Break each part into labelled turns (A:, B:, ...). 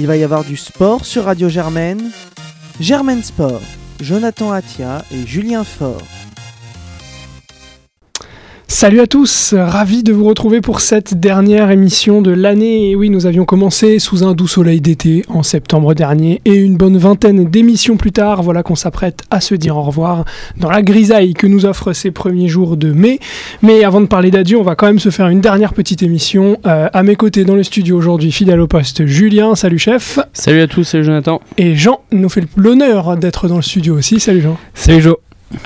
A: Il va y avoir du sport sur Radio Germaine. Germaine Sport, Jonathan Atia et Julien Faure.
B: Salut à tous, ravi de vous retrouver pour cette dernière émission de l'année. Et oui, nous avions commencé sous un doux soleil d'été en septembre dernier et une bonne vingtaine d'émissions plus tard, voilà qu'on s'apprête à se dire au revoir dans la grisaille que nous offrent ces premiers jours de mai. Mais avant de parler d'adieu, on va quand même se faire une dernière petite émission. Euh, à mes côtés dans le studio aujourd'hui, fidèle au poste, Julien, salut chef.
C: Salut à tous, salut Jonathan.
B: Et Jean nous fait l'honneur d'être dans le studio aussi, salut Jean.
C: Salut Jo.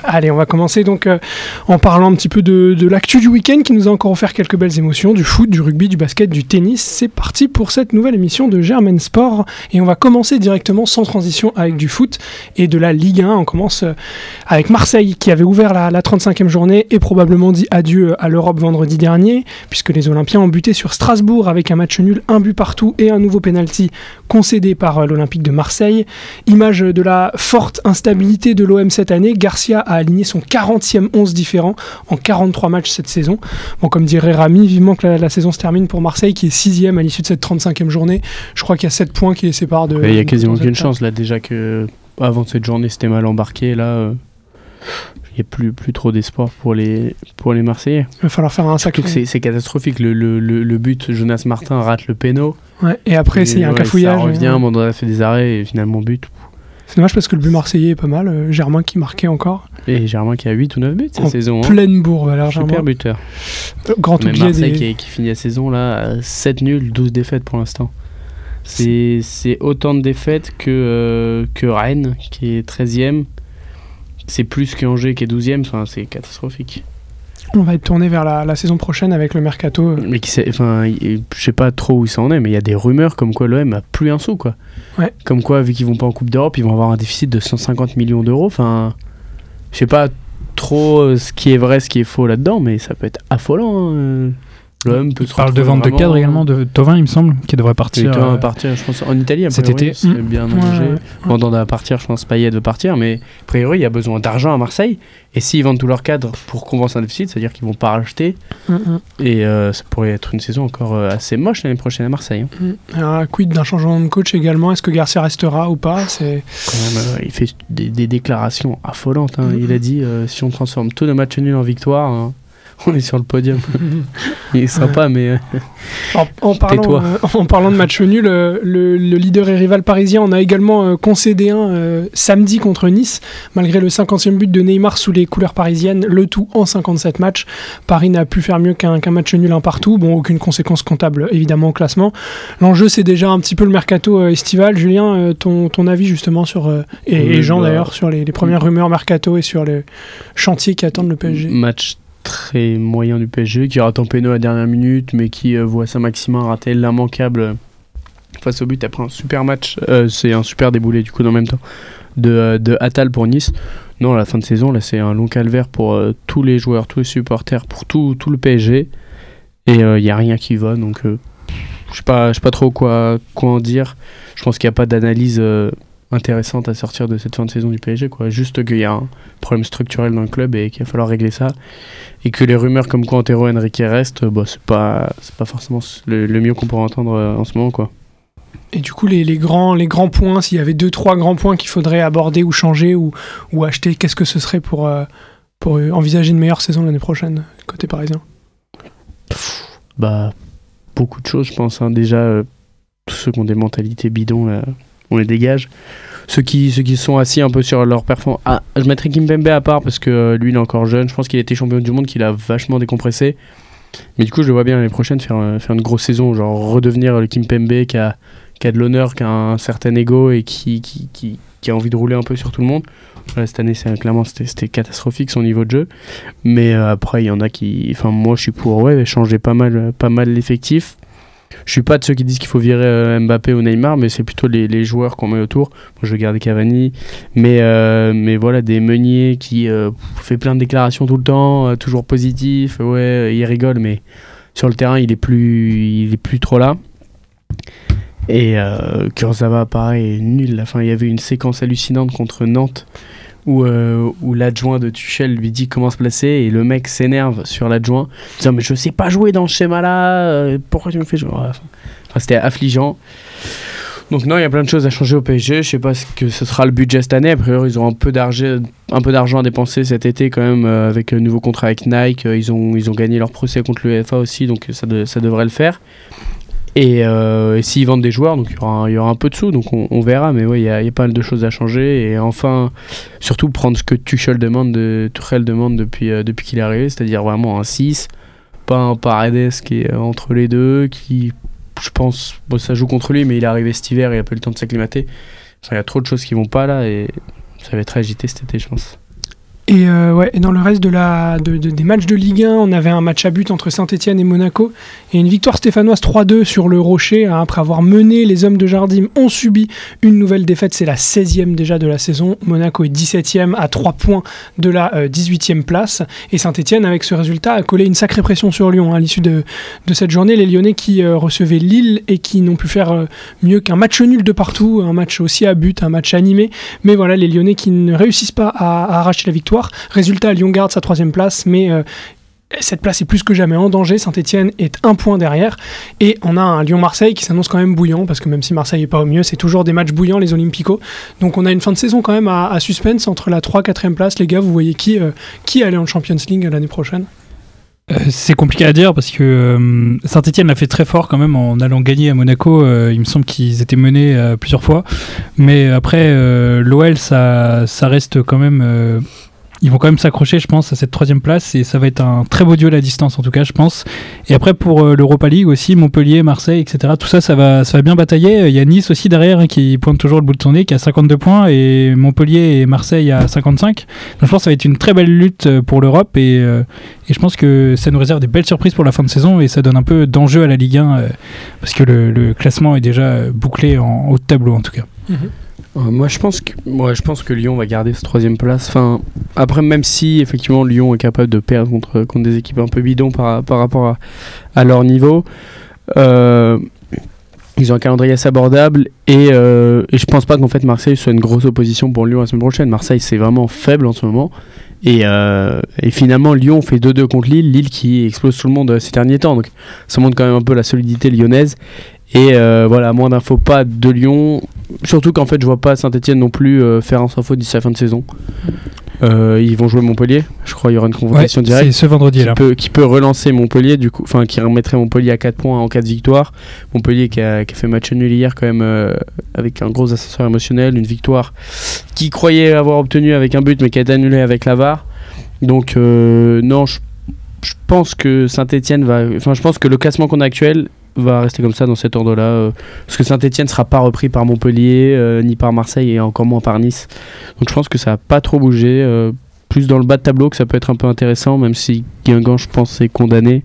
B: Allez, on va commencer donc euh, en parlant un petit peu de, l'actu du week-end qui nous a encore offert quelques belles émotions, du foot, du rugby, du basket, du tennis. C'est parti pour cette nouvelle émission de Germain Sport et on va commencer directement sans transition avec du foot et de la Ligue 1. On commence euh, avec Marseille qui avait ouvert la, la 35e journée et probablement dit adieu à l'Europe vendredi dernier puisque les Olympiens ont buté sur Strasbourg avec un match nul, un but partout et un nouveau penalty concédé par euh, l'Olympique de Marseille. Image de la forte instabilité de l'OM cette année, Garcia a aligné son 40e 11 différent en 43 matchs cette saison. Bon, comme dirait Rami, vivement que la, la saison se termine pour Marseille, qui est 6 à l'issue de cette 35e journée. Je crois qu'il y a 7 points qui les séparent de.
C: Il y a quasiment aucune chance là déjà que avant cette journée c'était mal embarqué là. euh, Il n'y a plus, plus trop d'espoir pour les, pour les Marseillais.
B: Il va falloir faire un
C: que c'est catastrophique. Le, le, le, le but, Jonas Martin rate le péno.
B: Ouais, et après, c'est il y a un
C: Ouais,
B: cafouillage.
C: Ça revient,
B: euh,
C: Mandanda fait des arrêts et finalement but.
B: C'est dommage parce que le but marseillais est pas mal. euh, Germain qui marquait encore.
C: Et Germain qui a 8 ou 9 buts cette
B: En
C: saison. hein.
B: Pleine bourre, alors Germain.
C: Super buteur.
B: Euh, Grand oublié
C: Marseille
B: des.
C: qui, qui finit la saison là, à 7 nuls, 12 défaites pour l'instant. C'est autant de défaites que, euh, que Rennes qui est 13ème. C'est plus qu'Angers qui est 12ème. Enfin, c'est catastrophique.
B: On va être tourné vers la, la saison prochaine avec le mercato. euh,
C: Mais qui sait, enfin, je sais pas trop où ça en est, mais il y a des rumeurs comme quoi l'OM a plus un sou quoi.
B: Ouais.
C: Comme quoi, vu qu'ils vont pas en Coupe d'Europe, ils vont avoir un déficit de 150 millions d'euros. Enfin, je sais pas trop euh, ce qui est vrai, ce qui est faux là-dedans, mais ça peut être affolant. hein, euh. L'OM peut
D: Tu
C: se
D: parles de vente de cadre également de Tovin, il me semble, qui devrait partir.
C: toi,
D: euh,
C: à partir, je pense, en Italie,
D: cet été.
C: c'est
B: Mm.
C: bien engagé.
B: ouais,
C: à partir, je pense, Payet veut partir, mais a priori, il y a besoin d'argent à Marseille. Et s'ils vendent tout leur cadre pour compenser un déficit, c'est-à-dire qu'ils vont pas racheter.
B: hum, hum,
C: Et euh, ça pourrait être une saison encore euh, assez moche l'année prochaine à Marseille. hein.
B: Un quid d'un changement de coach également? Est-ce que Garcia restera ou pas? C'est
C: euh, il fait des, des déclarations affolantes. hein. Il a dit euh, si on transforme tous nos matchs nuls en victoire, hein, on est sur le podium. il est sympa, mais euh,
B: En, en parlant, euh, en parlant de match nul, euh, le, le leader et rival parisien en a également concédé un euh, samedi contre Nice, malgré le 50e but de Neymar sous les couleurs parisiennes, le tout en 57 matchs. Paris n'a pu faire mieux qu'un match nul un partout, bon, aucune conséquence comptable évidemment au classement. L'enjeu c'est déjà un petit peu le mercato estival. Julien, ton, ton avis justement sur, et, Jean
C: bah,
B: d'ailleurs, sur les, les premières rumeurs mercato et sur les chantiers qui attendent le PSG
C: match très moyen du PSG qui rate en péno à la dernière minute, mais qui euh, voit Saint-Maximin rater l'immanquable euh, face au but après un super match. euh, c'est un super déboulé du coup dans le même temps de, de Attal pour Nice. Non, à la fin de saison, là, c'est un long calvaire pour tous les joueurs, tous les supporters, pour tout, tout le PSG. Et il n'y a rien qui va, donc je sais pas, pas trop quoi, quoi en dire. Je pense qu'il n'y a pas d'analyse intéressante à sortir de cette fin de saison du PSG. Quoi. Juste qu'il y a un problème structurel dans le club et qu'il va falloir régler ça. Et que les rumeurs comme quoi Antero Henrique reste, bah, c'est pas, pas forcément le, le mieux qu'on pourrait entendre euh, en ce moment. Quoi.
B: Et du coup, les, les grands, les grands points, s'il y avait deux, trois grands points qu'il faudrait aborder ou changer ou, ou acheter, qu'est-ce que ce serait pour, euh, pour envisager une meilleure saison l'année prochaine, côté parisien?
C: Bah, beaucoup de choses, je pense. hein. Déjà, euh, tous ceux qui ont des mentalités bidons, là, on les dégage. Ceux qui, ceux qui sont assis un peu sur leur performance. Ah, je mettrais Kimpembe à part parce que euh, lui, il est encore jeune. Je pense qu'il été champion du monde, qu'il a vachement décompressé. Mais du coup, je le vois bien l'année prochaine faire, euh, faire une grosse saison, genre redevenir le Kimpembe qui a, qui a de l'honneur, qui a un certain ego et qui, qui, qui, a envie de rouler un peu sur tout le monde. Cette année, c'est, clairement, c'était, c'était catastrophique son niveau de jeu. Mais euh, après, il y en a qui. Enfin, moi, je suis pour ouais, changer pas mal, pas mal l'effectif. Je suis pas de ceux qui disent qu'il faut virer euh, Mbappé ou Neymar, mais c'est plutôt les, joueurs qu'on met autour. Je vais garder Cavani. Mais, euh, mais voilà, des meuniers qui euh, fait plein de déclarations tout le temps, euh, toujours positif. Ouais, il rigole, mais sur le terrain, il est plus, il est plus trop là. Et Kurzawa, pareil, nul. Enfin, il y avait une séquence hallucinante contre Nantes où, euh, où l'adjoint de Tuchel lui dit comment se placer et le mec s'énerve sur l'adjoint, disant mais je sais pas jouer dans ce schéma-là, euh, pourquoi tu me fais jouer? C'était affligeant. Donc non, il y a plein de choses à changer au PSG. Je sais pas ce que ce sera le budget cette année. A priori, ils ont un peu d'argent, à dépenser cet été quand même euh, avec un nouveau contrat avec Nike. Ils ont, ils ont gagné leur procès contre l'UEFA aussi, donc ça, ça devrait le faire. Et, euh, et s'ils vendent des joueurs, donc il y aura, un- peu de sous, donc on, verra. Mais oui, il y a, pas mal de choses à changer. Et enfin, surtout prendre ce que Tuchel demande, de, Tuchel demande depuis, euh, depuis qu'il est arrivé, c'est-à-dire vraiment un 6, pas un Paredes qui est euh, entre les deux, qui, je pense, ça joue contre lui, mais il est arrivé cet hiver et il a pas eu le temps de s'acclimater. Il y a trop de choses qui vont pas là et ça va être agité cet été, je pense.
B: Et, euh, et dans le reste des matchs de Ligue 1, on avait un match à but entre Saint-Etienne et Monaco et une victoire stéphanoise 3-2 sur le Rocher. hein, après avoir mené, les hommes de Jardim ont subi une nouvelle défaite. C'est la 16e déjà de la saison. Monaco est 17e à 3 points de la euh, 18e place. Et Saint-Etienne, avec ce résultat, a collé une sacrée pression sur Lyon hein, à l'issue de, cette journée. Les Lyonnais qui euh, recevaient Lille et qui n'ont pu faire euh, mieux qu'un match nul de partout, un match aussi à but, un match animé. Mais voilà, les Lyonnais qui ne réussissent pas à arracher la victoire. Résultat, Lyon garde sa troisième place, mais euh, cette place est plus que jamais en danger. Saint-Etienne est un point derrière. Et on a un Lyon-Marseille qui s'annonce quand même bouillant, parce que même si Marseille n'est pas au mieux, c'est toujours des matchs bouillants, les Olympicos. Donc on a une fin de saison quand même à, suspense entre la 3 4 place. Les gars, vous voyez qui, euh, aller en Champions League l'année prochaine?
D: Euh, c'est compliqué à dire parce que Saint-Etienne l'a fait très fort quand même en allant gagner à Monaco. Il me semble qu'ils étaient menés plusieurs fois. Mais après, l'OL, ça, ça reste quand même. Ils vont quand même s'accrocher, je pense, à cette troisième place et ça va être un très beau duel à distance, en tout cas, je pense. Et après, pour euh, l'Europa League aussi, Montpellier, Marseille, etc., tout ça, ça va, ça va bien batailler. Il y a Nice aussi derrière hein, qui pointe toujours le bout de son nez, qui a 52 points, et Montpellier et Marseille à 55. Donc je pense que ça va être une très belle lutte euh, pour l'Europe et, euh, et je pense que ça nous réserve des belles surprises pour la fin de saison et ça donne un peu d'enjeu à la Ligue 1 euh, parce que le, classement est déjà bouclé en haut de tableau en tout cas.
C: Euh, moi, je pense que, moi, je pense que Lyon va garder cette troisième place. Enfin, après, même si effectivement Lyon est capable de perdre contre, contre des équipes un peu bidons par, par rapport à, leur niveau, euh, ils ont un calendrier assez abordable et, euh, et je pense pas qu'en fait Marseille soit une grosse opposition pour Lyon la semaine prochaine. Marseille, c'est vraiment faible en ce moment. Et, euh, et finalement, Lyon fait 2-2 contre Lille, Lille qui explose tout le monde euh, ces derniers temps. Donc ça montre quand même un peu la solidité lyonnaise. Et euh, voilà, moins d'infos pas de Lyon. Surtout qu'en fait, je vois pas Saint-Etienne non plus euh, faire un sans faute d'ici la fin de saison. Euh, ils vont jouer Montpellier. Je crois qu'il y aura une confrontation
D: c'est
C: directe
D: ce vendredi
C: qui
D: là.
C: peut, qui peut relancer Montpellier, du coup, enfin qui remettrait Montpellier à 4 points en cas de victoire. Montpellier qui a, qui a fait match nul hier quand même euh, avec un gros ascenseur émotionnel, une victoire qui croyait avoir obtenu avec un but mais qui a été annulée avec la VAR. Donc non, je, je pense que Saint-Etienne va, enfin je pense que le classement qu'on a actuel va rester comme ça dans cet ordre-là, euh, parce que Saint-Etienne sera pas repris par Montpellier, euh, ni par Marseille et encore moins par Nice. Donc je pense que ça va pas trop bouger. euh, plus dans le bas de tableau que ça peut être un peu intéressant, même si Guingamp, je pense, est condamné.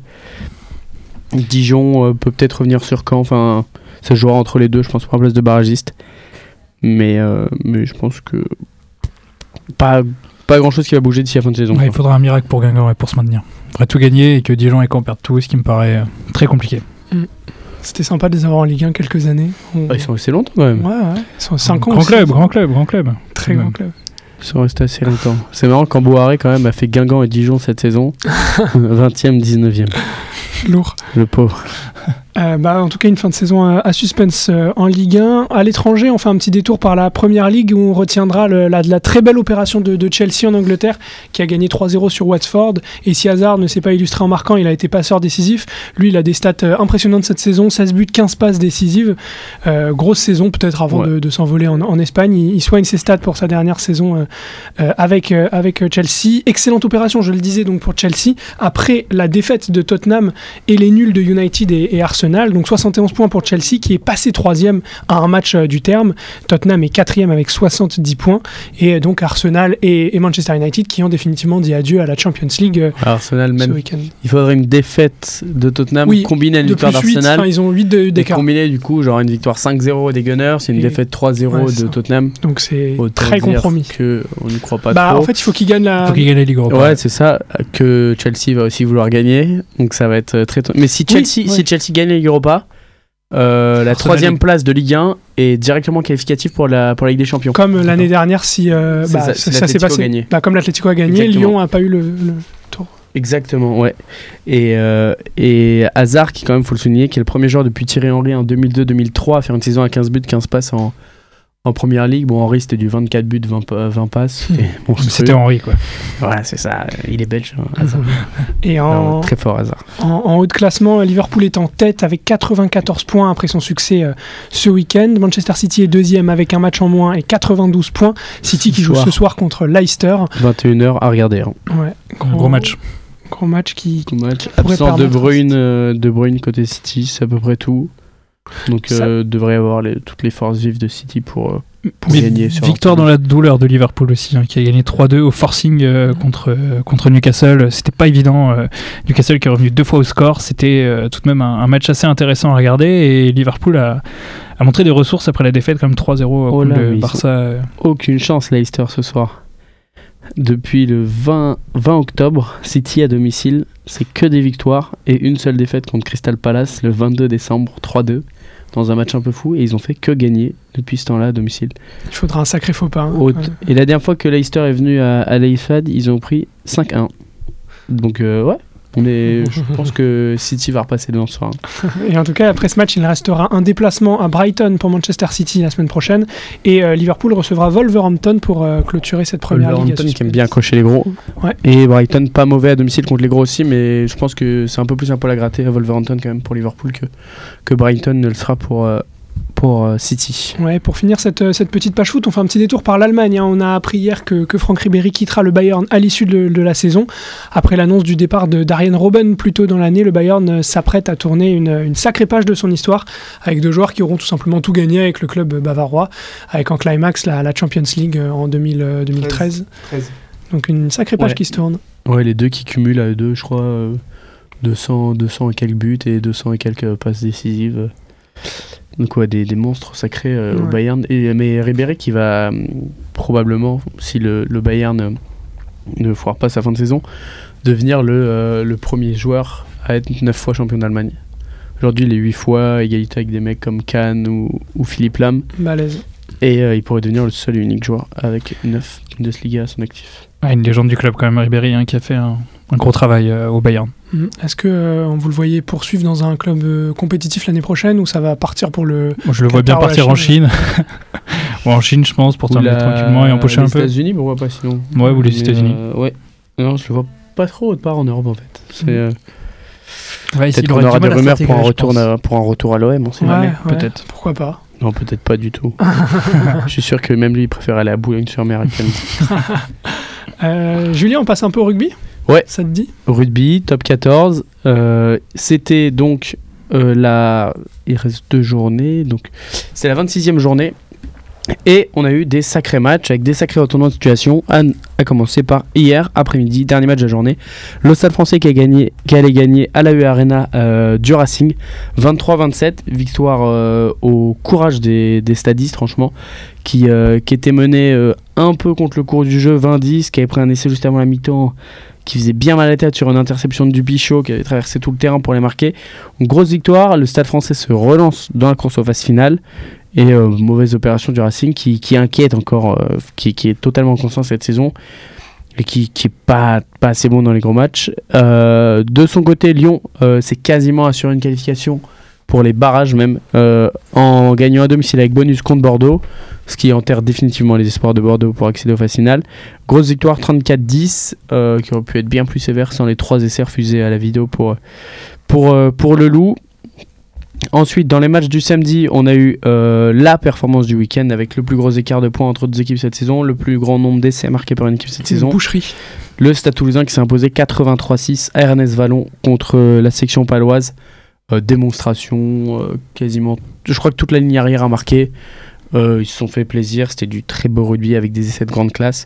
C: Dijon peut peut-être revenir sur Caen. Enfin, ça jouera entre les deux, je pense, pour la place de barragiste. Mais, mais je pense que pas, pas grand-chose qui va bouger d'ici la fin de saison.
D: Ouais, il faudra un miracle pour Guingamp ouais, pour se maintenir. Il faudrait tout gagner et que Dijon et Caen perdent tout, ce qui me paraît très compliqué.
B: C'était sympa de les avoir en Ligue 1 quelques années. On-
C: Ah, ils sont restés longtemps quand même.
B: Ouais, ouais. Ils sont 5 ans.
D: grand
B: aussi.
D: club, grand club, grand club.
B: Très grand club.
C: Ils sont restés assez longtemps. C'est marrant quand Boiré quand même a fait Guingamp et Dijon cette saison. 20e, 19e.
B: Lourd.
C: Le pauvre.
B: Euh, bah, en tout cas, une fin de saison à, à suspense euh, en Ligue 1. À l'étranger, on fait un petit détour par la Première Ligue où on retiendra le- la, la très belle opération de, de Chelsea en Angleterre qui a gagné 3-0 sur Watford. Et si Hazard ne s'est pas illustré en marquant, il a été passeur décisif. Lui, il a des stats euh, impressionnantes cette saison 16 buts, 15 passes décisives. Grosse saison, peut-être avant
C: Ouais.
B: de, de s'envoler en, en Espagne. Il, il soigne ses stats pour sa dernière saison avec, avec Chelsea. Excellente opération, je le disais, donc pour Chelsea. Après la défaite de Tottenham et les nuls de United et, et Arsenal. Donc 71 points pour Chelsea qui est passé troisième à un match euh, du terme. Tottenham est quatrième avec 70 points. Et euh, donc Arsenal et, et Manchester United qui ont définitivement dit adieu à la Champions League euh,
C: Arsenal,
B: ce week-end.
C: Il faudrait une défaite de Tottenham
B: Oui,
C: combinée à une victoire
B: plus 8,
C: d'Arsenal.
B: ils ont 8 de-
C: Et
B: d'écart.
C: combiné du coup, genre une victoire 5-0 des Gunners et une
B: Et-
C: défaite 3-0
B: Ouais, c'est
C: de
B: ça.
C: Tottenham.
B: Donc c'est très compromis.
C: Que on n'y croit pas
B: Bah,
C: trop.
B: en fait, il faut qu'ils gagnent la.
D: Qu'il gagne la Ligue Europa.
C: ouais, c'est ça que Chelsea va aussi vouloir gagner. Donc ça va être très. Mais si
B: Oui,
C: Chelsea,
B: ouais.
C: si Chelsea gagne la Ligue Europa, euh, la troisième place de Ligue 1 est directement qualificative pour la pour la Ligue des Champions.
B: Comme l'année dernière, si euh, bah,
C: ça,
B: ça,
C: si
B: ça s'est
C: l'Atlético
B: passé. Bah, comme l'Atlético a gagné,
C: Exactement.
B: Lyon n'a pas eu le, le tour.
C: Exactement, ouais. Et, euh, et Hazard, qui quand même, faut le souligner, qui est le premier joueur depuis Thierry Henry en 2002-2003 à faire une saison à 15 buts, 15 passes en, en première ligue. Bon, Henry, c'était du 24 buts, 20, pa- 20 passes. C'était monstrueux.
D: C'était Henri, quoi.
C: Ouais, c'est ça. Il est belge, hein.
B: Et
C: Non,
B: en,
C: très fort, Hazard.
B: en, en haut de classement, Liverpool est en tête avec 94 points après son succès euh, ce week-end. Manchester City est deuxième avec un match en moins et 92 points. City qui joue
C: soir.
B: ce soir contre Leicester.
C: 21h à regarder. hein.
B: Ouais,
D: gros match.
B: Gros match qui.
C: Gros match. Absent de Bruyne, euh, de Bruyne côté City, c'est à peu près tout. Donc,
B: Ça-
C: euh, devrait avoir les- toutes les forces vives de City pour, euh, pour
D: Mais
C: gagner. Sur
D: victoire dans la douleur de Liverpool aussi, hein, qui a gagné 3-2 au forcing euh, contre, euh, contre Newcastle. C'était pas évident. euh, Newcastle qui est revenu deux fois au score. C'était euh, tout de même un, un match assez intéressant à regarder. Et Liverpool a, a montré des ressources après la défaite, comme 3-0
C: Oh
D: contre le Barça.
C: Aucune chance, Leicester, ce soir. Depuis le 20, 20 octobre, City à domicile, c'est que des victoires et une seule défaite contre Crystal Palace le 22 décembre, 3-2, dans un match un peu fou. Et ils ont fait que gagner depuis ce temps-là à domicile.
B: Il faudra un sacré faux pas. hein. Ouais.
C: Et la dernière fois que Leicester est venu à, à ils ont pris 5-1. Donc, euh, ouais, on est, je pense que City va repasser devant ce soir.
B: Et en tout cas, après ce match, il restera un déplacement à Brighton pour Manchester City la semaine prochaine. Et euh, Liverpool recevra Wolverhampton pour euh, clôturer cette première ligue.
C: Wolverhampton qui aime bien cocher les gros.
B: Ouais.
C: Et Brighton pas mauvais à domicile contre les gros aussi, mais je pense que c'est un peu plus un poil à gratter à Wolverhampton quand même pour Liverpool que, que Brighton ne le sera pour, euh, pour euh, City.
B: Ouais, pour finir cette, euh, cette petite page foot, on fait un petit détour par l'Allemagne. hein. On a appris hier que, que Franck Ribéry quittera le Bayern à l'issue de, de la saison. Après l'annonce du départ de Darien Robben plus tôt dans l'année, le Bayern euh, s'apprête à tourner une, une sacrée page de son histoire avec deux joueurs qui auront tout simplement tout gagné avec le club bavarois, avec en climax la, la Champions League en 2000, euh, 2013. Donc une sacrée page
C: Ouais.
B: qui se tourne.
C: Ouais, les deux qui cumulent à eux deux, je crois, euh, 200, 200 et quelques buts et 200 et quelques passes décisives. Donc ouais, des, des monstres sacrés euh, au. Bayern. Et, mais Ribéry qui va hum, probablement, si le, le Bayern euh, ne foire pas sa fin de saison, devenir le, euh, le premier joueur à être 9 fois champion d'Allemagne. Aujourd'hui, il est 8 fois, égalité avec des mecs comme Kahn ou, ou Philippe Lam.
B: Balèze.
C: Et euh, il pourrait devenir le seul et unique joueur avec 9 Bundesliga à son actif.
D: Une légende du club quand même, Ribéry, hein, qui a fait un, un gros travail euh, au Bayern.
B: Mhm. Est-ce que euh, vous le voyez poursuivre dans un club euh, compétitif l'année prochaine ou ça va partir pour le
D: Moi, je le vois bien partir en Chine. ou en Chine, je pense, pour
C: Ou
D: terminer
C: la-
D: tranquillement et empocher
C: les
D: un peu.
C: États-Unis, pourquoi pas sinon
D: Ouais, ou les
C: Mais,
D: États-Unis.
C: euh, ouais. Non, je le vois pas trop autre part en Europe en fait. C'est,
B: Mhm.
C: euh,
D: Ouais,
C: peut-être
D: il
C: qu'on aura des rumeurs pour un, retour, à- pour un retour à l'OM, on sait
B: Ouais,
C: jamais.
B: ouais,
C: Peut-être.
B: Pourquoi pas
C: Non, peut-être pas du tout. je suis sûr que même lui, il préfère aller à Boulogne-sur-Mer.
B: Euh, Julien, on passe un peu au rugby?
C: Ouais.
B: Ça te dit?
C: Rugby, top 14. euh, c'était donc euh, la. Il reste deux journées. Donc, c'est la 26e journée. Et on a eu des sacrés matchs avec des sacrés retournements de situation. À, à commencer par hier après-midi, dernier match de la journée. Le Stade français qui, a gagné, qui allait gagner à la UE Arena euh, du Racing. 23-27. Victoire euh, au courage des, des stadistes, franchement. Qui, euh, qui était mené euh, un peu contre le cours du jeu, 20-10. Qui avait pris un essai juste avant la mi-temps qui faisait bien mal à la tête sur une interception de Dupichot qui avait traversé tout le terrain pour les marquer. Une grosse victoire, le Stade français se relance dans la course aux phases finales et euh, mauvaise opération du Racing qui, qui inquiète encore, euh, qui, est totalement constant cette saison et qui, qui pas, pas assez bon dans les gros matchs. Euh, de son côté, Lyon s'est quasiment assuré une qualification pour les barrages même en gagnant à domicile avec bonus contre Bordeaux ce qui enterre définitivement les espoirs de Bordeaux pour accéder aux phases finales. Grosse victoire 34-10, euh, qui aurait pu être bien plus sévère sans les trois essais refusés à la vidéo pour, pour, pour le Loup. Ensuite, dans les matchs du samedi, on a eu euh, la performance du week-end avec le plus gros écart de points entre deux équipes cette saison, le plus grand nombre d'essais marqués par une équipe cette
B: Une
C: saison.
B: boucherie.
C: Le Stade Toulousain qui s'est imposé 83-6 à Ernest Vallon contre euh, la section paloise. Euh, démonstration, euh, quasiment. Je crois que toute la ligne arrière a marqué. Ils se sont fait plaisir. C'était du très beau rugby avec des essais de grande classe.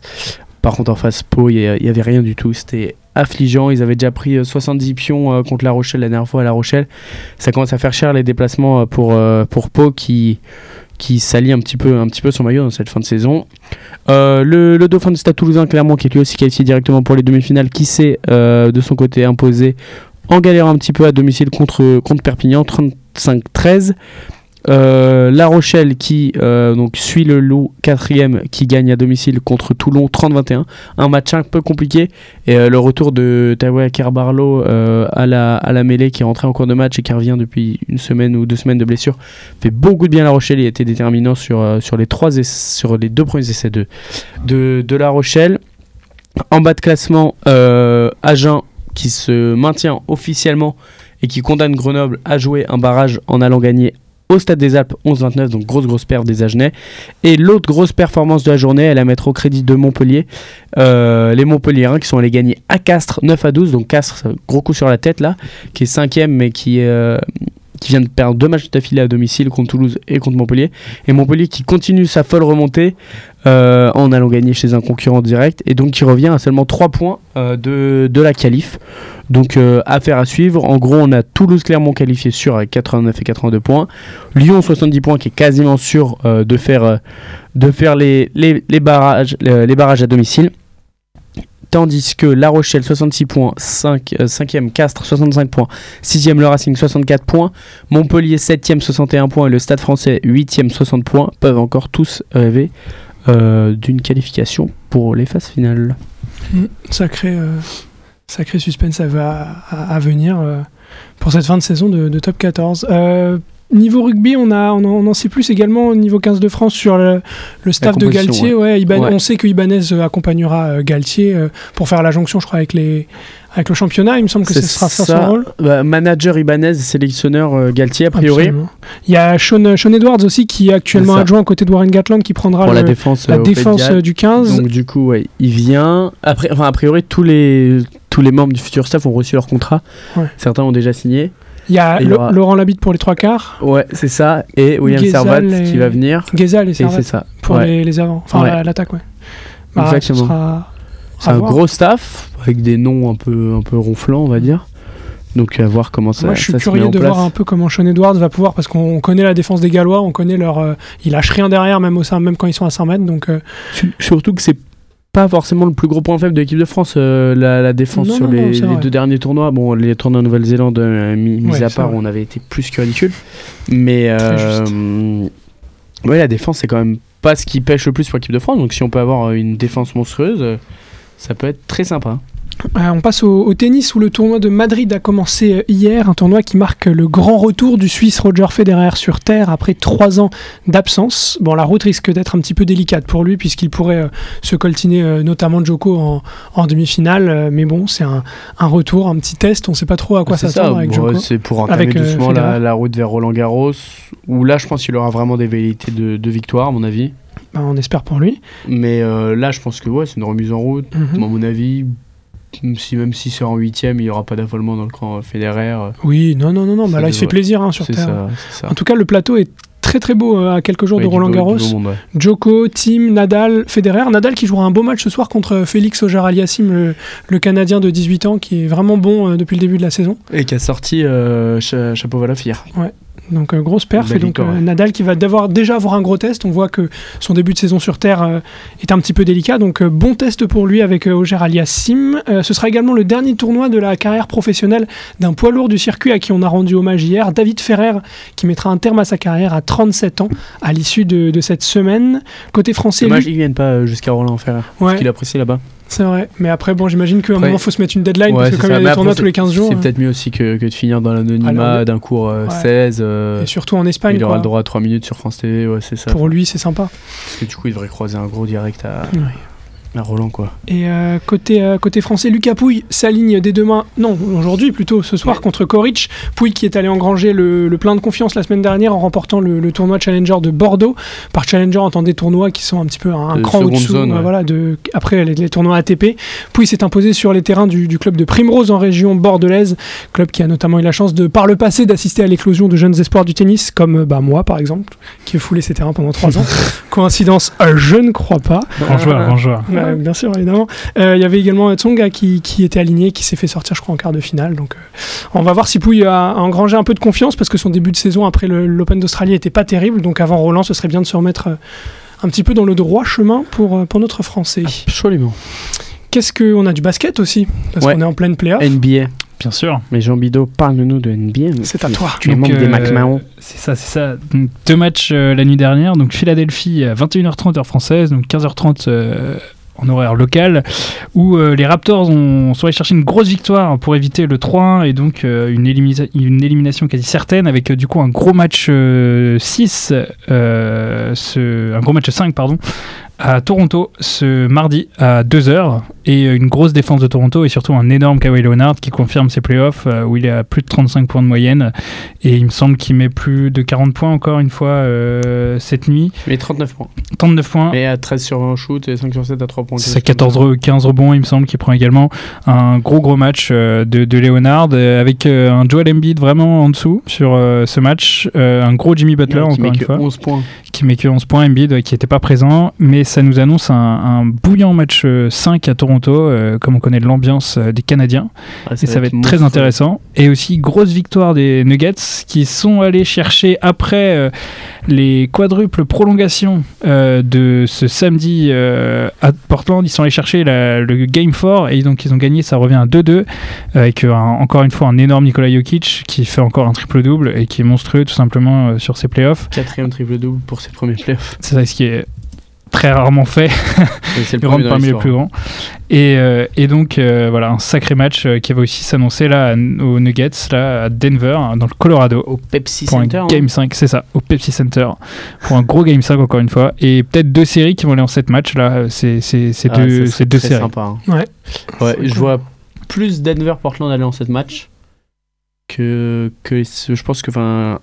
C: Par contre, en face, Pau, il n'y avait rien du tout. C'était affligeant. Ils avaient déjà pris euh, 70 pions euh, contre La Rochelle la dernière fois à La Rochelle. Ça commence à faire cher les déplacements euh, pour, euh, pour Pau qui, qui un petit, peu, un petit peu son maillot dans cette fin de saison. Euh, le, Dauphin du Stade Toulousain, clairement, qui est lui aussi qualifié directement pour les demi-finales, qui s'est euh, de son côté imposé en galérant un petit peu à domicile contre, contre Perpignan, 35-13. Euh, La Rochelle qui euh, donc suit le loup quatrième qui gagne à domicile contre Toulon 30-21. Un match un peu compliqué et euh, le retour de Tawa Kerbarlo à, la, à la mêlée qui est rentré en cours de match et qui revient depuis une semaine ou deux semaines de blessure fait beaucoup de bien à La Rochelle. Il a été déterminant sur, sur, les, trois sur les deux premiers essais de, de, de La Rochelle. En bas de classement, Agen qui se maintient officiellement et qui condamne Grenoble à jouer un barrage en allant gagner au Stade des Alpes 11-29, donc grosse grosse perte des Agenais. Et l'autre grosse performance de la journée, elle à mettre au crédit de Montpellier. Euh, les Montpelliérains qui sont allés gagner à Castres 9 à 12, donc Castres, gros coup sur la tête là, qui est cinquième mais qui, euh, qui vient de perdre deux matchs d'affilée à domicile contre Toulouse et contre Montpellier. Et Montpellier qui continue sa folle remontée euh, en allant gagner chez un concurrent direct et donc qui revient à seulement 3 points de, de la qualif. Donc euh, affaire à suivre. En gros, on a Toulouse-Clermont qualifié sûr avec 89 et 82 points. Lyon 70 points qui est quasiment sûr euh, de faire, euh, de faire les, les, barrages, les barrages à domicile. Tandis que La Rochelle 66 points, 5, 5e Castres 65 points, 6e Le Racing 64 points, Montpellier 7e 61 points et le Stade français 8e 60 points peuvent encore tous rêver d'une qualification pour les phases finales.
B: Mmh, sacré, Sacré suspense à, à, venir euh, pour cette fin de saison de, top 14. Euh, niveau rugby, on, a, on, en, sait plus également au niveau 15 de France sur le, staff de Galtier. Ouais. On sait que Ibanez accompagnera euh, Galtier pour faire la jonction, je crois, avec les, avec le championnat, il me semble que ce sera ça, son rôle.
C: Bah, manager Ibanez, sélectionneur Galtier, a priori.
B: Il y a Sean, Sean, Edwards aussi, qui est actuellement adjoint à côté de Warren Gatland, qui prendra
C: la défense,
B: la défense du 15.
C: Donc, du coup, ouais, il vient. Après, enfin, a priori, tous les, tous les membres du futur staff ont reçu leur contrat. Certains ont déjà signé.
B: Il y a, Laurent Labitte pour les trois quarts.
C: Ouais, c'est ça. Et William Servat qui va venir.
B: Gezal et Servat. ça. Pour les, les, avants. Enfin, l'attaque, ouais.
C: Bah, Exactement. C'est un gros staff avec des noms un peu, un peu ronflants, on va dire. Donc à voir comment ça.
B: Moi, je suis curieux de voir un peu comment Sean Edwards va pouvoir, parce qu'on connaît la défense des Gallois, on connaît leur, euh, ils lâchent rien derrière, même au sein, même quand ils sont à 100 mètres. Donc euh,
C: surtout que c'est pas forcément le plus gros point faible de l'équipe de France, euh, la, défense sur les, deux derniers tournois. Bon, les tournois en Nouvelle-Zélande, euh, mis, à part, on avait été plus que ridicule. Mais euh, ouais, la défense, c'est quand même pas ce qui pêche le plus pour l'équipe de France. Donc si on peut avoir une défense monstrueuse, ça peut être très sympa.
B: Euh, on passe au, tennis où le tournoi de Madrid a commencé euh, hier, un tournoi qui marque le grand retour du Suisse Roger Federer sur terre après trois ans d'absence. Bon, la route risque d'être un petit peu délicate pour lui puisqu'il pourrait euh, se coltiner notamment Joko en, demi-finale, mais bon, c'est un, retour, un petit test. On ne sait pas trop à quoi s'attendre avec Joko.
C: C'est pour entamer doucement la, route vers Roland Garros, où là, je pense qu'il aura vraiment des velléités de, victoire, à mon avis.
B: Ben, on espère pour lui.
C: Mais là, je pense que ouais, c'est une remise en route. Mhm. À mon avis, si, même si c'est en huitième, il n'y aura pas d'affolement dans le camp Federer.
B: Oui, non, non, non, non. Bah là, il se fait plaisir hein, sur Terre. En tout cas, le plateau est très très beau euh, à quelques jours de Roland Garros. Joko, Tim, Nadal, Federer. Nadal qui jouera un beau match ce soir contre Félix Auger-Aliassime, le, le, Canadien de 18 ans qui est vraiment bon euh, depuis le début de la saison.
C: Et qui a sorti euh, Chapeau Valafir.
B: Ouais. Donc euh, grosse perf. Et donc euh, Nadal qui va devoir déjà avoir un gros test. On voit que son début de saison sur Terre euh, est un petit peu délicat. Donc bon test pour lui avec Auger Aliassim. ce sera également le dernier tournoi de la carrière professionnelle d'un poids lourd du circuit à qui on a rendu hommage hier. David Ferrer qui mettra un terme à sa carrière à 37 ans à l'issue de, cette semaine. Côté français...
C: Dommage qu'il ne vienne pas jusqu'à Roland Ferrer. Ouais. Parce qu'il apprécie là-bas.
B: C'est vrai, mais après, bon, j'imagine qu'à un moment, il faut se mettre une deadline, parce que comme il y a des tournois tous les 15 jours.
C: C'est peut-être mieux aussi que, que, de finir dans l'anonymat d'un cours 16. Euh, euh,
B: et surtout en Espagne.
C: Il aura le droit à 3 minutes sur France TV, ouais, c'est ça.
B: Pour lui, c'est sympa.
C: Parce que du coup, il devrait croiser un gros direct à. Roland quoi.
B: Et euh, côté, euh, côté français, Lucas Pouille s'aligne dès demain, non aujourd'hui plutôt ce soir contre Koric. Pouille qui est allé engranger le, plein de confiance la semaine dernière en remportant le, tournoi Challenger de Bordeaux. Par Challenger entend des tournois qui sont un petit peu un, cran au-dessous. Euh, voilà, de, après les, tournois ATP. Pouille s'est imposé sur les terrains du, club de Primrose en région bordelaise, club qui a notamment eu la chance de par le passé d'assister à l'éclosion de jeunes espoirs du tennis comme bah, moi par exemple, qui ai foulé ces terrains pendant trois ans. Coïncidence, je ne crois pas.
D: Grand joueur, grand joueur
B: bien sûr, évidemment. Euh, il y avait également Tsonga qui, qui, était aligné, qui s'est fait sortir, je crois, en quart de finale. Donc, euh, on va voir si Pouille a, engrangé un peu de confiance parce que son début de saison après l'Open d'Australie était pas terrible. Donc, avant Roland, ce serait bien de se remettre euh, un petit peu dans le droit chemin pour, pour notre Français.
C: Absolument.
B: Qu'est-ce qu'on a du basket aussi Parce qu'on est en pleine playoff.
C: NBA.
D: Bien sûr.
C: Mais Jean Bidot, parle-nous de NBA.
B: C'est à toi.
C: Tu es membre des
D: euh,
C: McMahon.
D: C'est ça, c'est ça. Donc, deux matchs euh, la nuit dernière. Donc Philadelphie à 21h30 heure française, donc 15h30 euh, en horaire local, où euh, les Raptors ont, sont allés chercher une grosse victoire pour éviter le 3-1 et donc euh, une, élimisa- une élimination quasi certaine avec euh, du coup un gros match euh, 6, euh, ce, un gros match 5 pardon, à Toronto ce mardi à 2h et une grosse défense de Toronto et surtout un énorme Kawhi Leonard qui confirme ses playoffs euh, où il est à plus de 35 points de moyenne et il me semble qu'il met plus de 40 points encore une fois euh, cette nuit.
C: Mais 39 points.
D: 39 points.
C: Et à 13 sur 20 shoot et 5 sur 7 à 3 points.
D: C'est 14 re- 15 rebonds, il me semble, qu'il prend également un gros gros match euh, de, de Leonard euh, avec euh, un Joel Embiid vraiment en dessous sur euh, ce match, euh, un gros Jimmy Butler
C: met
D: encore une
C: que
D: fois,
C: 11 points.
D: qui met que 11 points, Embiid euh, qui n'était pas présent, mais ça nous annonce un, un bouillant match euh, 5 à Toronto, euh, comme on connaît de l'ambiance euh, des Canadiens,
C: Ouais,
D: et ça va être très intéressant. Et aussi grosse victoire des Nuggets qui sont allés chercher après euh, les quadruples prolongations euh, de ce samedi euh, à Portland, ils sont allés chercher la- le Game 4 et donc ils ont gagné, ça revient à 2-2 avec euh, un- encore une fois un énorme Nikola Jokic qui fait encore un triple-double et qui est monstrueux tout simplement euh, sur ses playoffs.
C: Quatrième triple-double pour ses premiers playoffs.
D: C'est ça ce qui est très rarement fait.
C: Et c'est le
D: Il rentre parmi les plus grands. Et, euh, et donc, euh, voilà, un sacré match euh, qui va aussi s'annoncer là à- aux Nuggets, là à Denver, hein, dans le Colorado.
C: Au Pepsi
D: Pour un
C: Center. hein.
D: Game 5, c'est ça, au Pepsi Center. Pour un gros Game 5, encore une fois. Et peut-être deux séries qui vont aller en 7 matchs, là. C'est
C: Ah,
D: deux, deux
C: très
D: séries.
C: sympa. hein.
B: Ouais.
C: Ouais, je
B: cool.
C: vois plus Denver-Portland aller en 7 matchs que, je pense que enfin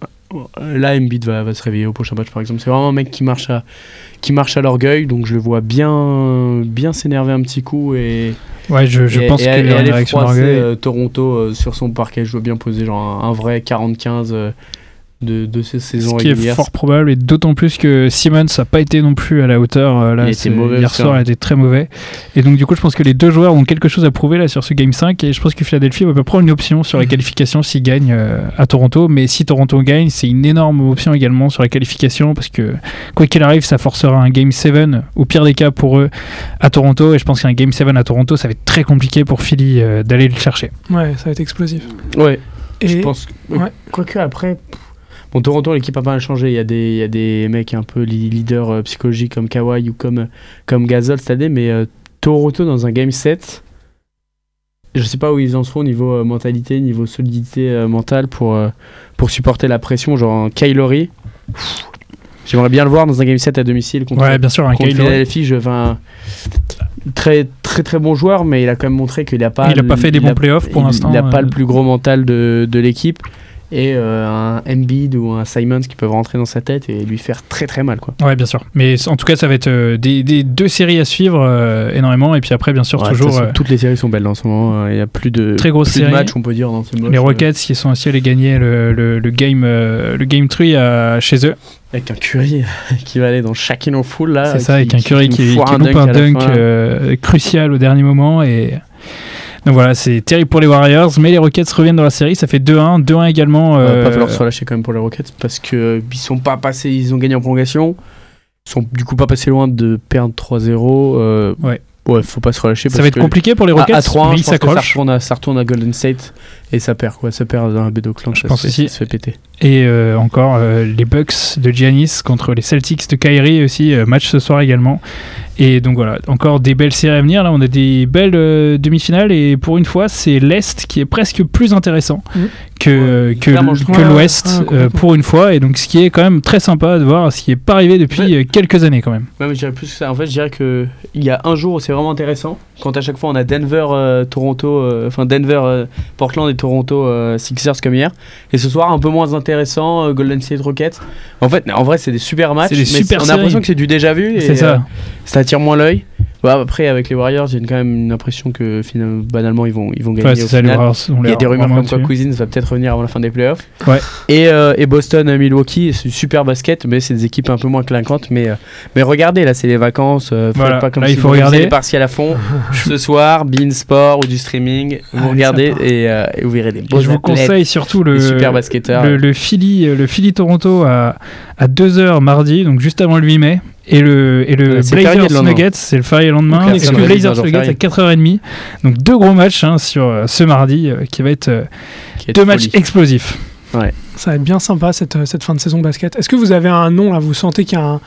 C: là Embiid va, va se réveiller au prochain match par exemple c'est vraiment un mec qui marche à qui marche à l'orgueil donc je le vois bien bien s'énerver un petit coup et
D: Ouais, je, je
C: et-
D: pense qu'il
C: froisser,
D: d'orgueil.
C: euh, Toronto euh, sur son parquet je veux bien poser genre un, un vrai 40-15 euh, de, de ces saisons
D: Ce qui est fort probable, et d'autant plus que Simmons n'a pas été non plus à la hauteur. euh, Là,
C: Il était
D: c'est-
C: mauvais
D: hier
C: aussi,
D: soir,
C: hein.
D: il a été très mauvais. Et donc, du coup, je pense que les deux joueurs ont quelque chose à prouver là sur ce Game 5. Et je pense que Philadelphie va prendre une option sur la qualification s'ils gagnent euh, à Toronto. Mais si Toronto gagne, c'est une énorme option également sur la qualification parce que, quoi qu'il arrive, ça forcera un Game 7, au pire des cas pour eux, à Toronto. Et je pense qu'un Game 7 à Toronto, ça va être très compliqué pour Philly euh, d'aller le chercher.
B: Ouais, ça va être explosif.
C: ouais
B: Et
C: je pense que-
B: ouais.
C: quoique après pff, bon Toronto l'équipe a pas mal changé il y a des il y a des mecs un peu leaders euh, psychologiques comme Kawhi ou comme comme Gasol cette année mais euh, Toronto dans un game 7 je sais pas où ils en seront niveau euh, mentalité niveau solidité euh, mentale pour pour supporter la pression genre Kylori j'aimerais bien le voir dans un game 7 à domicile contre,
D: Ouais, bien sûr, un
C: contre. Philadelphie je très très très bon joueur mais il a quand même montré qu'il a pas
D: Il a pas fait des bons playoffs pour l'instant,
C: Il n'a pas le plus gros mental de, de l'équipe. Et euh, un Embiid ou un Simons qui peuvent rentrer dans sa tête et lui faire très très mal. Quoi.
D: Ouais, bien sûr. Mais en tout cas, ça va être euh, des, des deux séries à suivre euh, énormément. Et puis après, bien sûr,
C: Ouais,
D: toujours
C: façon, toutes les séries sont belles en ce moment. Il n'y a plus de,
D: très grosse
C: plus de
D: série.
C: matchs, on peut dire, dans ces matchs.
D: les Rockets qui sont aussi allés gagner le, le, le game, le game 3 à- chez eux.
C: Avec un Curry qui va aller dans chacun en full là.
D: C'est ça, avec un Curry qui, qui
C: foire
D: loupe un dunk
C: là.
D: euh, crucial au dernier moment. Et donc voilà, c'est terrible pour les Warriors. Mais les Rockets reviennent dans la série. Ça fait 2-1. 2-1 également.
C: Il va
D: euh,
C: pas falloir se relâcher quand même pour les Rockets parce que ils sont pas passés, ils ont gagné en prolongation. Ils sont du coup pas passés loin de perdre 3-0. euh,
D: Ouais.
C: Ouais, faut pas se relâcher.
D: ça
C: parce
D: va être
C: que
D: compliqué pour les
C: à-
D: Rockets.
C: à 3
D: mais ils
C: je pense que ça
D: s'accrochent.
C: retourne, à, ça retourne à Golden State et ça perd quoi. Ça perd dans la baie d'Oakland.
D: Je
C: ça
D: pense
C: se fait-
D: aussi.
C: ça se fait péter.
D: Et euh, encore euh, les Bucks de Giannis contre les Celtics de Kyrie aussi, euh, match ce soir également. Et donc voilà, encore des belles séries à venir. Là, on a des belles euh, demi-finales et pour une fois, c'est l'Est qui est presque plus intéressant
B: Mhm.
D: que,
C: Ouais,
D: que, l'Ouest
B: Ouais, ouais,
D: euh,
B: complètement.
D: pour une fois. Et donc, ce qui est quand même très sympa de voir, ce qui est pas arrivé depuis
C: Ouais.
D: quelques années quand même.
C: Ouais, mais je dirais plus que ça. En fait, je dirais que il y a un jour où c'est vraiment intéressant. Quand à chaque fois on a Denver, euh, Toronto, euh, enfin Denver, euh, Portland et Toronto euh, Sixers comme hier. Et ce soir un peu moins intéressant, euh, Golden State Rockets. En fait, en vrai, c'est des super matchs.
D: Des
C: mais
D: super
C: on a l'impression que c'est du déjà vu. et,
D: ça.
C: euh, ça attire moins l'œil. Ouais, après, avec les Warriors, j'ai quand même une impression que finalement, banalement, ils vont, ils vont gagner.
D: Ouais,
C: au
D: c'est ça, les
C: final.
D: Warriors ont
C: Il y a des rumeurs comme quoi. Cousins va peut-être revenir avant la fin des playoffs.
D: Ouais.
C: Et, euh, et Boston, Milwaukee, c'est super basket, mais c'est des équipes un peu moins clinquantes. Mais, euh, mais regardez, là, c'est les vacances. euh,
D: Voilà,
C: pas comme
D: là,
C: si
D: il faut
C: vous
D: regarder.
C: les partiels à fond. Ce soir, Bean Sport ou du streaming, vous
B: Allez,
C: regardez et, euh, et vous verrez des beaux
D: je vous conseille surtout
C: super
D: le, le Philly, euh, le Philly Toronto à, à 2h mardi, donc juste avant le 8 mai. Et le, et le Blazers Nuggets, c'est le férié le lendemain. Okay, et le Blazers Nuggets à 4h30. Donc deux gros matchs hein, sur ce mardi qui va être deux matchs explosifs.
C: Ouais.
E: Ça va être bien sympa cette, cette fin de saison basket. Est-ce que vous avez un nom là? Vous sentez qu'il y a un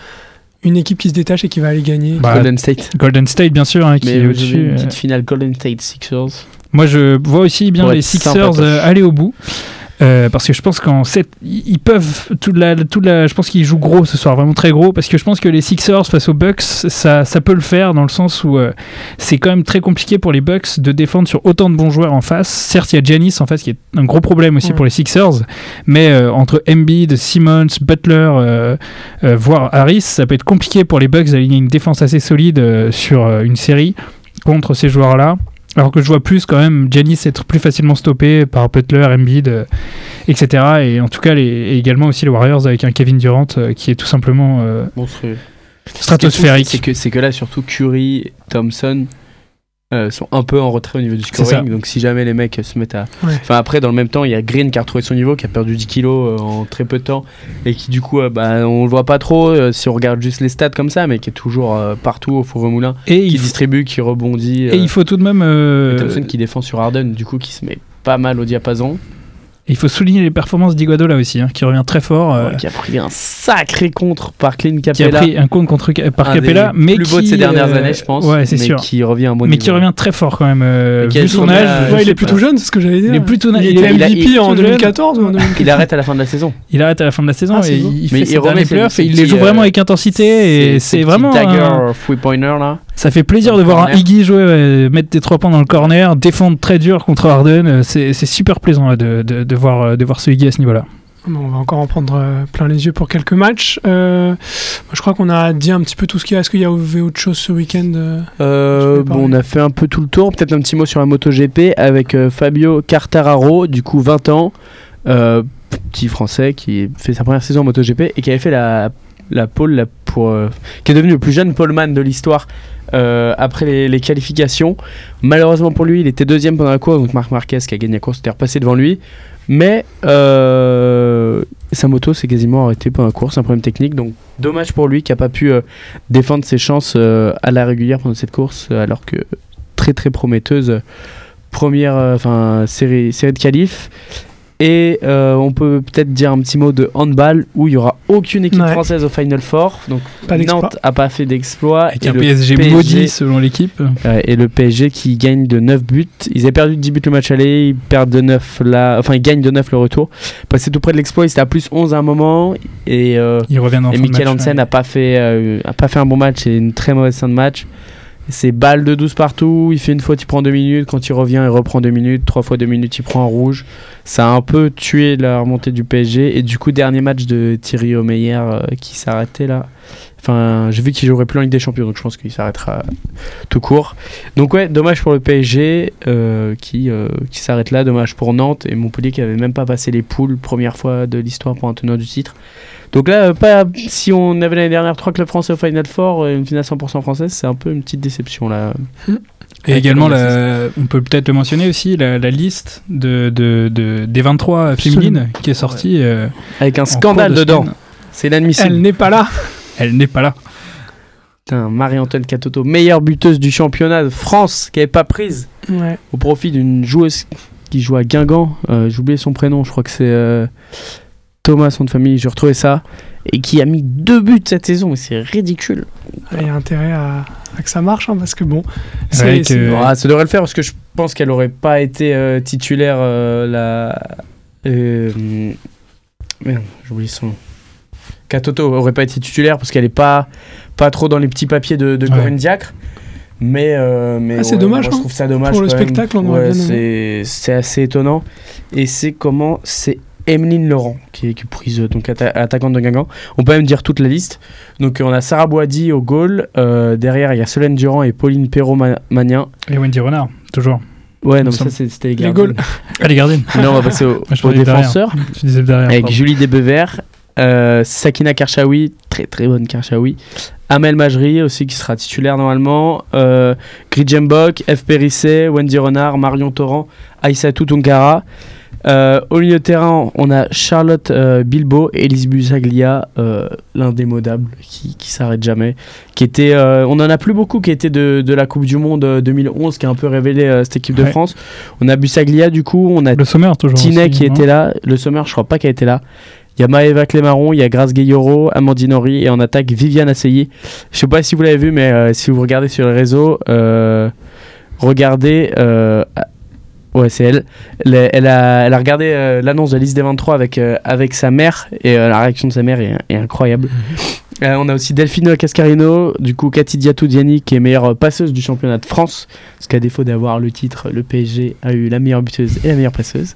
E: une équipe qui se détache et qui va aller gagner?
C: Bah, Golden State.
D: Golden State, bien sûr, hein, qui est au-dessus.
C: Une petite finale Golden State Sixers.
D: Moi, je vois aussi bien les Sixers aller au bout. Euh, parce que je pense qu'en 7, ils peuvent toute la, toute la, je pense qu'ils jouent gros ce soir, vraiment très gros, parce que je pense que les Sixers face aux Bucks, ça, ça peut le faire dans le sens où euh, c'est quand même très compliqué pour les Bucks de défendre sur autant de bons joueurs en face. Certes, il y a Giannis en face qui est un gros problème aussi pour les Sixers, mais euh, entre Embiid, Simmons, Butler, voire Harris, ça peut être compliqué pour les Bucks d'aligner une défense assez solide sur une série contre ces joueurs-là. Alors que je vois plus quand même Giannis être plus facilement stoppé par Butler, Embiid, euh, etc. Et en tout cas, les, et également aussi les Warriors avec un Kevin Durant euh, qui est tout simplement euh, stratosphérique.
C: C'est que, que là, surtout Curry, Thompson, euh, sont un peu en retrait au niveau du scoring. Donc si jamais les mecs se mettent à... Enfin après, dans le même temps, il y a Green qui a retrouvé son niveau, qui a perdu 10 kilos euh, en très peu de temps, et qui du coup, euh, bah, on le voit pas trop si on regarde juste les stats comme ça, mais qui est toujours partout au four moulin, et qui distribue, qui rebondit.
D: Et il faut tout de même...
C: Thompson qui défend sur Harden, du coup, qui se met pas mal au diapason
D: il faut souligner les performances d'Iguadola aussi, hein, qui revient très fort.
C: Euh, qui a pris un sacré contre par Clint Capella.
D: Qui a pris un contre, contre par Capella, mais
C: plus
D: qui,
C: beau de ces dernières euh, années, je pense.
D: Ouais, c'est sûr.
C: Qui revient à
D: bon Mais qui revient très fort quand même. Euh, vu son
E: âge. il est plutôt jeune, c'est ce que j'allais dire.
D: Il est plutôt
E: Il, il était MVP en 2014 ou en 2015
C: Il arrête à la fin de la saison.
D: Il arrête à la fin de la saison
C: ah,
D: et il fait ses derniers playoffs et il les joue vraiment avec intensité et c'est vraiment.
C: Dagger, three pointer là.
D: Ça fait plaisir de voir un Iggy jouer, mettre des trois points dans le corner, défendre très dur contre Harden. C'est super plaisant de voir ce Iggy à ce niveau-là.
E: on va encore en prendre euh, plein les yeux pour quelques matchs. Euh, je crois qu'on a dit un petit peu tout ce qu'il y a. Est-ce qu'il y a autre chose ce week-end
C: euh, bon, On a fait un peu tout le tour. Peut-être un petit mot sur la MotoGP avec Fabio Cartararo, du coup 20 ans, petit français qui fait sa première saison en MotoGP et qui avait fait la, la pole pour, qui est devenu le plus jeune poleman de l'histoire après les, qualifications. Malheureusement pour lui, il était deuxième pendant la course, donc Marc Marquez qui a gagné la course était repassé devant lui. Mais euh, sa moto s'est quasiment arrêtée pendant la course, un problème technique. Donc dommage pour lui qui n'a pas pu euh, défendre ses chances euh, à la régulière pendant cette course, alors que très très prometteuse première série, série de qualifs et euh, on peut peut-être dire un petit mot de handball où il y aura aucune équipe française au Final Four. Donc Nantes a pas fait d'exploit.
D: Et, un PSG, maudit selon l'équipe.
C: et le PSG qui gagne de 9 buts. Ils avaient perdu de 10 buts le match aller, ils perdent de 9 là. Enfin, ils gagnent de 9 le retour. Passé tout près de l'exploit, ils étaient à plus 11 à un moment. Et, euh,
D: il revient
C: et Michael Hansen n'a pas, fait, euh, a pas fait un bon match et une très mauvaise fin de match. C'est balle de 12 partout, il fait une faute, il prend 2 minutes, quand il revient, il reprend 2 minutes, 3 fois 2 minutes, il prend un rouge. Ça a un peu tué la remontée du PSG. Et du coup, dernier match de Thierry Omeyer euh, qui s'arrêtait là. Enfin, j'ai vu qu'il jouerait plus en Ligue des Champions, donc je pense qu'il s'arrêtera tout court. Donc ouais, dommage pour le PSG euh, qui, euh, qui s'arrête là, dommage pour Nantes et Montpellier qui avait même pas passé les poules, première fois de l'histoire pour un teneur du titre. Donc là, pas, si on avait l'année dernière trois clubs français au Final Four, une finale 100% française, c'est un peu une petite déception là.
D: Et également, on peut peut-être le mentionner aussi, la, liste de, de, des 23 féminines qui est sortie. Euh,
C: Avec un scandale dedans. C'est inadmissible.
E: Elle n'est pas là.
D: Elle n'est pas là.
C: Putain, Marie-Antoine Catoto, meilleure buteuse du championnat de France, qui n'avait pas prise au profit d'une joueuse qui joue à Guingamp. Euh, j'ai oublié son prénom, je crois que c'est euh, Thomas, son de famille, j'ai retrouvé ça, et qui a mis deux buts cette saison, c'est ridicule.
E: Il y a intérêt à, que ça marche, hein, parce que bon,
C: ah, ça devrait le faire, parce que je pense qu'elle n'aurait pas été euh, titulaire euh, la... Euh, merde, j'oublie son nom. Katoto aurait pas été titulaire parce qu'elle est pas, pas trop dans les petits papiers de, de Corinne Diacre. Mais, mais
E: ah, c'est dommage.
C: je
E: hein.
C: trouve ça dommage.
E: Pour le spectacle, on
C: ouais, c'est assez étonnant. Et c'est comment c'est Emeline Laurent, qui est, prise euh, donc attaquante de Guingamp. On peut même dire toute la liste. Donc on a Sarah Boadi au goal. Euh, derrière, il y a Solène Durand et Pauline Perrault-Magnin.
D: Et Wendy Renard, toujours.
C: Ouais, non, ça c'était les
E: gardiens. Les
D: ah, les gardiens.
C: Non, on va passer aux défenseurs.
D: Je disais derrière.
C: Avec Julie Desbevers, euh, Sakina Karchaoui, très très bonne Karchaoui. Amel Majri aussi qui sera titulaire normalement. Euh, Gridjembok, F. Périssé, Wendy Renard, Marion Torrent, Aïssatou Tunkara. Euh, au milieu de terrain, on a Charlotte euh, Bilbo et Elise Busaglia, euh, l'indémodable, qui, qui s'arrête jamais. Qui était, euh, on en a plus beaucoup qui étaient de, de la Coupe du Monde euh, 2011, qui a un peu révélé cette équipe de. France. On a Busaglia, du coup, on a
D: Le sommer, toujours.
C: Tinet
D: aussi,
C: qui était là. Le Sommer, je crois pas qu'elle était là. Il y a Maëva Clémaron, il y a Grace Gayoro, Amandine Henry et en attaque Viviane Asseyi. Je sais pas si vous l'avez vu, mais euh, si vous regardez sur les réseaux, euh, regardez. euh, ouais, c'est elle. Elle, a- elle a, elle a regardé l'annonce de la liste des 23 avec, avec sa mère et la réaction de sa mère est, est incroyable. Euh, on a aussi Delphine Cascarino, du coup Cathy Diatou Diani qui est meilleure passeuse du championnat de France, parce qu'à défaut d'avoir le titre, le PSG a eu la meilleure buteuse et la meilleure passeuse.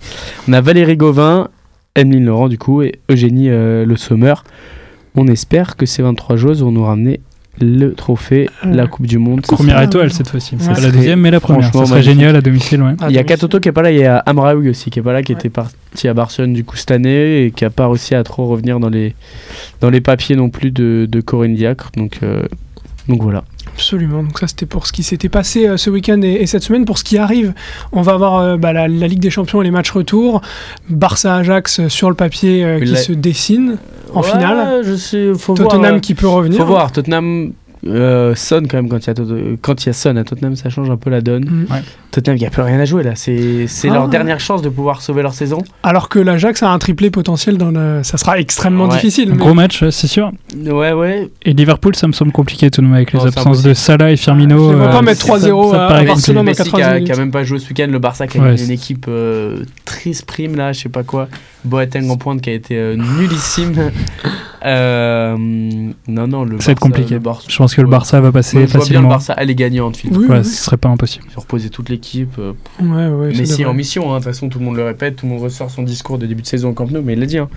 C: On a Valérie Gauvin, Emeline Laurent du coup et Eugénie euh, Le Sommer. On espère que ces 23 joueuses vont nous ramener le trophée,
B: Euh,
C: la Coupe du Monde.
D: Première étoile cette fois-ci.
B: Ouais.
D: C'est pas la deuxième, mais la première. Ça serait génial à domicile, ouais.
C: Il y a Katoto qui est pas là, il y a Amraoui aussi qui est pas là, qui
B: Ouais.
C: était parti à Barcelone du coup cette année et qui a pas réussi à trop revenir dans les, dans les papiers non plus de, de Corinne Diacre. Donc, euh, donc voilà.
B: Absolument. Donc ça, c'était pour ce qui s'était passé euh, ce week-end et, et cette semaine. Pour ce qui arrive, on va avoir euh, bah, la, la Ligue des Champions et les matchs retour. Barça-Ajax euh, sur le papier euh, qui
C: La-
B: se dessine. En
C: Ouais,
B: finale.
C: je sais, faut
B: Tottenham
C: voir.
B: qui peut revenir.
C: Faut voir, Tottenham euh, sonne quand même quand il y a, Tot- quand il y a Son à Tottenham, ça change un peu la donne.
B: Mm.
C: Tottenham, il n'y a plus rien à jouer là. C'est c'est
B: Ah.
C: leur dernière chance de pouvoir sauver leur saison.
B: Alors que l'Ajax a un triplé potentiel dans le. Ça sera extrêmement
C: Ouais.
B: difficile.
D: Un
B: mais-
D: gros match, ouais, c'est sûr.
C: Ouais, ouais.
D: Et Liverpool, ça me semble compliqué tout de même avec les
C: Non, c'est
D: absences de Salah et Firmino.
B: Je vois pas
D: euh,
B: mettre
D: ça-
B: 3-0
D: ça
B: à-. Barcelone.
C: qui
B: 90
C: a, qui a même pas joué ce week-end. Le Barça qui a
D: Ouais,
C: une équipe euh, triste prime là, je sais pas quoi. Boateng en pointe qui a été euh, nullissime. Euh, non, non, le
D: Ça va être
C: Barça-
D: compliqué.
C: Barça-
D: Je pense que le. Barça va passer
C: Moi, je vois bien le
D: facilement.
C: Barça aller gagnant de.
B: Oui,
D: Ouais,
B: oui,
D: ce serait pas impossible.
C: Ont reposé toute l'équipe. euh.
B: Ouais, ouais,
C: Messi en mission, hein. de toute façon tout le monde le répète, tout le monde ressort son discours de début de saison au Camp Nou, mais il l'a dit. hein.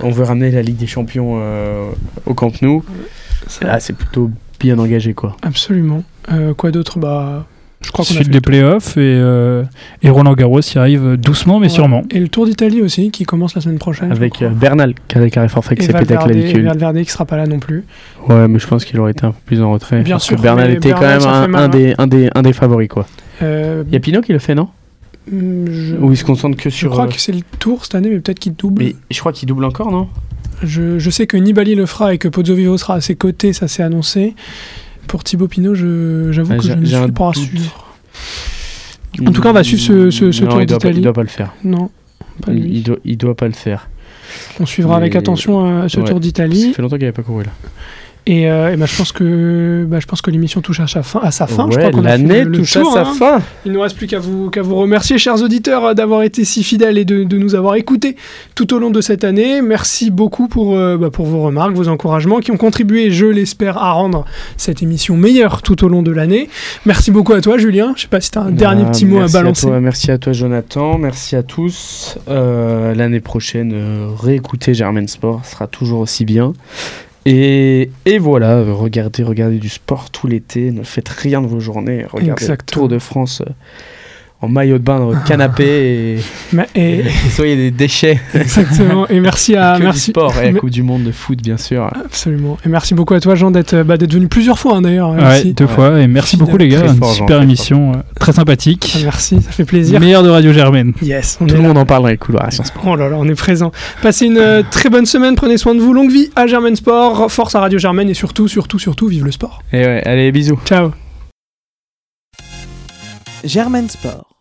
C: On veut ramener la Ligue des Champions euh, au Camp Nou. Là, c'est plutôt bien engagé quoi.
B: Absolument. Euh, quoi d'autre? Bah, je crois qu'on a
D: Suite
B: fait
D: des playoffs et, euh, et Roland Garros y arrive doucement mais
B: Ouais.
D: sûrement.
B: Et le Tour d'Italie aussi, qui commence la semaine prochaine. je
C: Avec euh, Bernal qui a des carrés forfaits qui s'est pété la.
B: Valverde qui sera pas là non plus.
C: Ouais, mais je pense qu'il aurait été un peu plus en retrait.
B: Bien
C: parce
B: sûr,
C: que Bernal était quand même un, des, un, des, un des favoris quoi.
B: Euh,
C: Il y a Pinot qui le fait, non?
B: mm, je,
C: Ou il se concentre que
B: je
C: sur.
B: crois
C: euh,
B: que c'est le Tour cette année, mais peut-être qu'il double.
C: Mais je crois qu'il double encore, non?
B: Je, je sais que Nibali le fera et que Pozzo Vivo sera à ses côtés, ça s'est annoncé. Pour Thibaut Pinot, j'avoue
C: Ah,
B: que je ne
C: un
B: suis pas sûr. En tout cas, on va suivre ce- ce- ce
C: Non,
B: Tour d'Italie.
C: Il doit pas le faire.
B: Non, pas
C: Il,
B: lui.
C: il doit, il doit pas le faire.
B: On suivra avec attention euh, ce
C: Ouais.
B: Tour
C: Ça
B: d'Italie.
C: fait longtemps qu'il avait pas couru là.
B: Et, euh, et bah, je pense que, bah, je pense que l'émission touche à sa fin. À sa fin.
C: ouais, l'année touche
B: tour,
C: à sa
B: hein.
C: fin.
B: Il ne nous reste plus qu'à vous, qu'à vous remercier, chers auditeurs, euh, d'avoir été si fidèles et de, de nous avoir écoutés tout au long de cette année. Merci beaucoup pour, euh, bah, pour vos remarques, vos encouragements qui ont contribué, je l'espère, à rendre cette émission meilleure tout au long de l'année. Merci beaucoup à toi, Julien. Je ne sais pas si tu as un dernier petit mot à balancer.
C: toi, merci à toi, Jonathan. Merci à tous. Euh, L'année prochaine, réécoutez Germain Sport, sera toujours aussi bien. Et, et voilà, regardez, regardez du sport tout l'été. Ne faites rien de vos journées. Regardez le. Tour de France euh, en maillot de bain dans le canapé et,
B: Mais- et,
C: et soyez des déchets.
B: exactement. Et merci à.
C: que du
B: merci.
C: sport et la Coupe du Monde de foot, bien sûr.
B: Absolument. Et merci beaucoup à toi, Jean, d'être bah, d'être venu plusieurs fois hein, d'ailleurs.
D: Ouais,
B: ici.
D: deux
C: Ouais.
D: fois. Et merci beaucoup les gars. Une
C: Jean,
D: super émission, euh, très sympathique.
B: Merci, ça fait plaisir.
D: Meilleure de Radio Germaine.
B: Yes, on
C: Tout le monde en parle dans les couloirs à Sciences Po.
B: Oh là là, on est présent. Passez une euh, très bonne semaine, prenez soin de vous, longue vie à Germaine Sport, force à Radio Germaine et surtout, surtout, surtout, vive le sport.
C: Et ouais, allez, bisous.
B: Ciao
A: Germaine Sport.